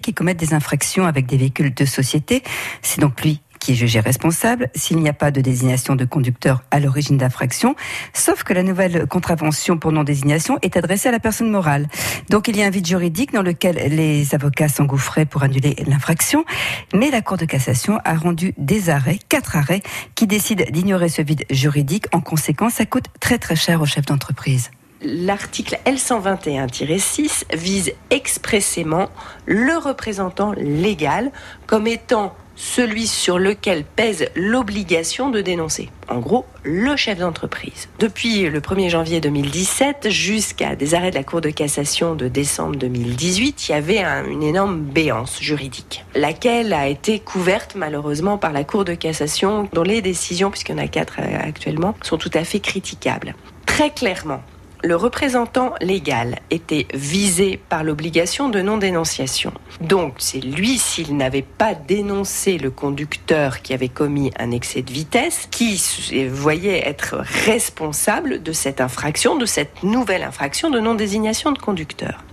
qui commettent des infractions avec des véhicules de société. C'est donc lui qui est jugé responsable s'il n'y a pas de désignation de conducteur à l'origine d'infraction, sauf que la nouvelle contravention pour non-désignation est adressée à la personne morale. Donc il y a un vide juridique dans lequel les avocats s'engouffraient pour annuler l'infraction, mais la Cour de cassation a rendu des arrêts, quatre arrêts, qui décident d'ignorer ce vide juridique. En conséquence, ça coûte très très cher aux chefs d'entreprise l'article L121-6 vise expressément le représentant légal comme étant celui sur lequel pèse l'obligation de dénoncer. En gros, le chef d'entreprise. Depuis le 1er janvier 2017 jusqu'à des arrêts de la Cour de cassation de décembre 2018, il y avait une énorme béance juridique, laquelle a été couverte malheureusement par la Cour de cassation, dont les décisions, puisqu'il y en a quatre euh, actuellement, sont tout à fait critiquables. Très clairement, le représentant légal était visé par l'obligation de non-dénonciation. Donc c'est lui, s'il n'avait pas dénoncé le conducteur qui avait commis un excès de vitesse, qui voyait être responsable de cette infraction, de cette nouvelle infraction de non-désignation de conducteur.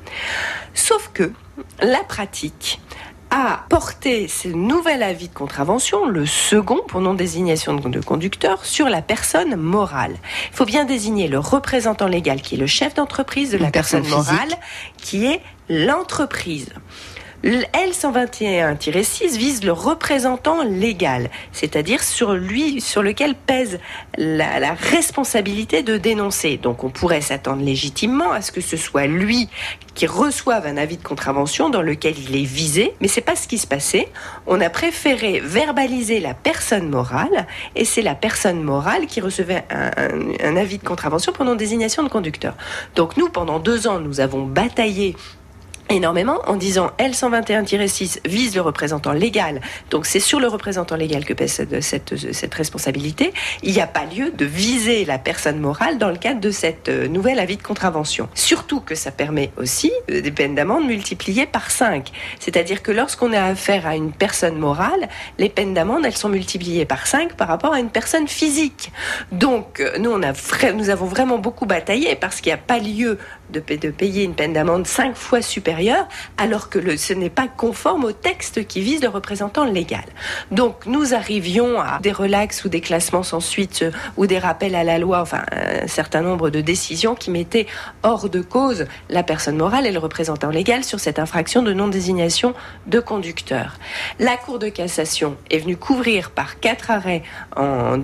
Sauf que la pratique a porté ce nouvel avis de contravention, le second pour non-désignation de conducteur, sur la personne morale. Il faut bien désigner le représentant légal qui est le chef d'entreprise de la personne morale, qui est l'entreprise. L121-6 vise le représentant légal, c'est-à-dire sur lui, sur lequel pèse la, responsabilité de dénoncer. Donc on pourrait s'attendre légitimement à ce que ce soit lui qui reçoive un avis de contravention dans lequel il est visé, mais c'est pas ce qui se passait. On a préféré verbaliser la personne morale, et c'est la personne morale qui recevait un, un avis de contravention pendant désignation de conducteur. Donc nous, pendant deux ans, nous avons bataillé énormément en disant L121-6 vise le représentant légal. Donc c'est sur le représentant légal que pèse cette, cette, responsabilité. Il n'y a pas lieu de viser la personne morale dans le cadre de cette euh, nouvelle avis de contravention. Surtout que ça permet aussi euh, des peines d'amende multipliées par 5. C'est-à-dire que lorsqu'on a affaire à une personne morale, les peines d'amende, elles sont multipliées par 5 par rapport à une personne physique. Donc euh, nous, on a, nous avons vraiment beaucoup bataillé parce qu'il n'y a pas lieu de, de payer une peine d'amende 5 fois supérieure alors que ce n'est pas conforme au texte qui vise le représentant légal. Donc nous arrivions à des relax ou des classements sans suite euh, ou des rappels à la loi, enfin un certain nombre de décisions qui mettaient hors de cause la personne morale et le représentant légal sur cette infraction de non-désignation de conducteur. La Cour de cassation est venue couvrir par quatre arrêts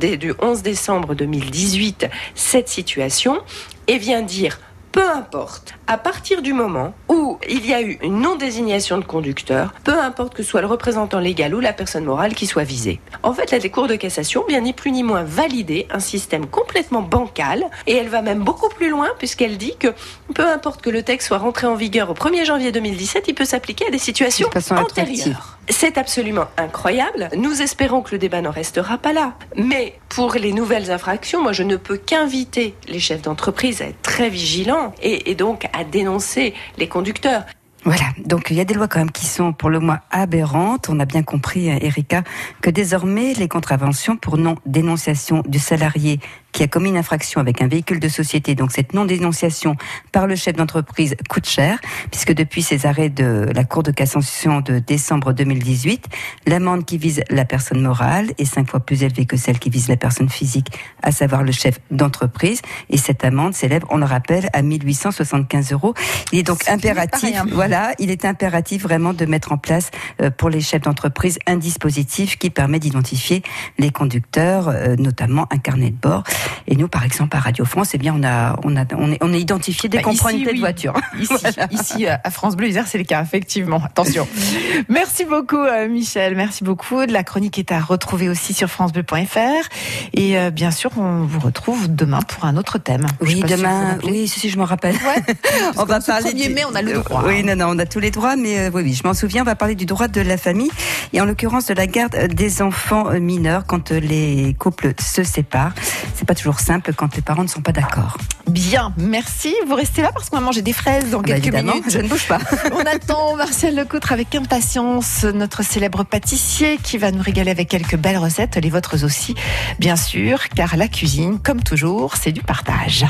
du 11 décembre 2018 cette situation et vient dire peu importe, à partir du moment où il y a eu une non-désignation de conducteur, peu importe que ce soit le représentant légal ou la personne morale qui soit visée. En fait, la Cour de cassation vient ni plus ni moins valider un système complètement bancal et elle va même beaucoup plus loin puisqu'elle dit que peu importe que le texte soit rentré en vigueur au 1er janvier 2017, il peut s'appliquer à des situations antérieures. C'est absolument incroyable. Nous espérons que le débat n'en restera pas là. Mais pour les nouvelles infractions, moi je ne peux qu'inviter les chefs d'entreprise à être très vigilants et, et donc à dénoncer les conducteurs. Voilà, donc il y a des lois quand même qui sont pour le moins aberrantes. On a bien compris, Erika, que désormais les contraventions pour non-dénonciation du salarié qui a commis une infraction avec un véhicule de société, donc cette non-dénonciation par le chef d'entreprise coûte cher, puisque depuis ces arrêts de la Cour de cassation de décembre 2018, l'amende qui vise la personne morale est cinq fois plus élevée que celle qui vise la personne physique, à savoir le chef d'entreprise. Et cette amende s'élève, on le rappelle, à 1875 euros. Il est donc impératif, voilà, il est impératif vraiment de mettre en place euh, pour les chefs d'entreprise un dispositif qui permet d'identifier les conducteurs, euh, notamment un carnet de bord. Et nous, par exemple, à Radio France, eh bien, on a, on a, on est, on est identifié dès bah, qu'on prend une telle voiture. Ici, ici, à France Bleu Isère, c'est le cas, effectivement. Attention. Merci beaucoup, euh, Michel. Merci beaucoup. La chronique est à retrouver aussi sur francebleu.fr. Et euh, bien sûr, on vous retrouve demain pour un autre thème. Oui, demain. oui, si, je me rappelle. on va parler. 1er mai, on a le droit. Oui, non, non, on a tous les droits, mais euh, oui, oui, je m'en souviens. On va parler du droit de la famille et en l'occurrence de la garde des enfants mineurs quand les couples se séparent. C'est pas toujours simple quand les parents ne sont pas d'accord. Bien, merci. Vous restez là parce qu'on va manger des fraises dans ah bah quelques minutes. Je ne bouge pas. On attend Martial Lecoutre avec impatience, notre célèbre pâtissier qui va nous régaler avec quelques belles recettes, les vôtres aussi, bien sûr, car la cuisine, comme toujours, c'est du partage.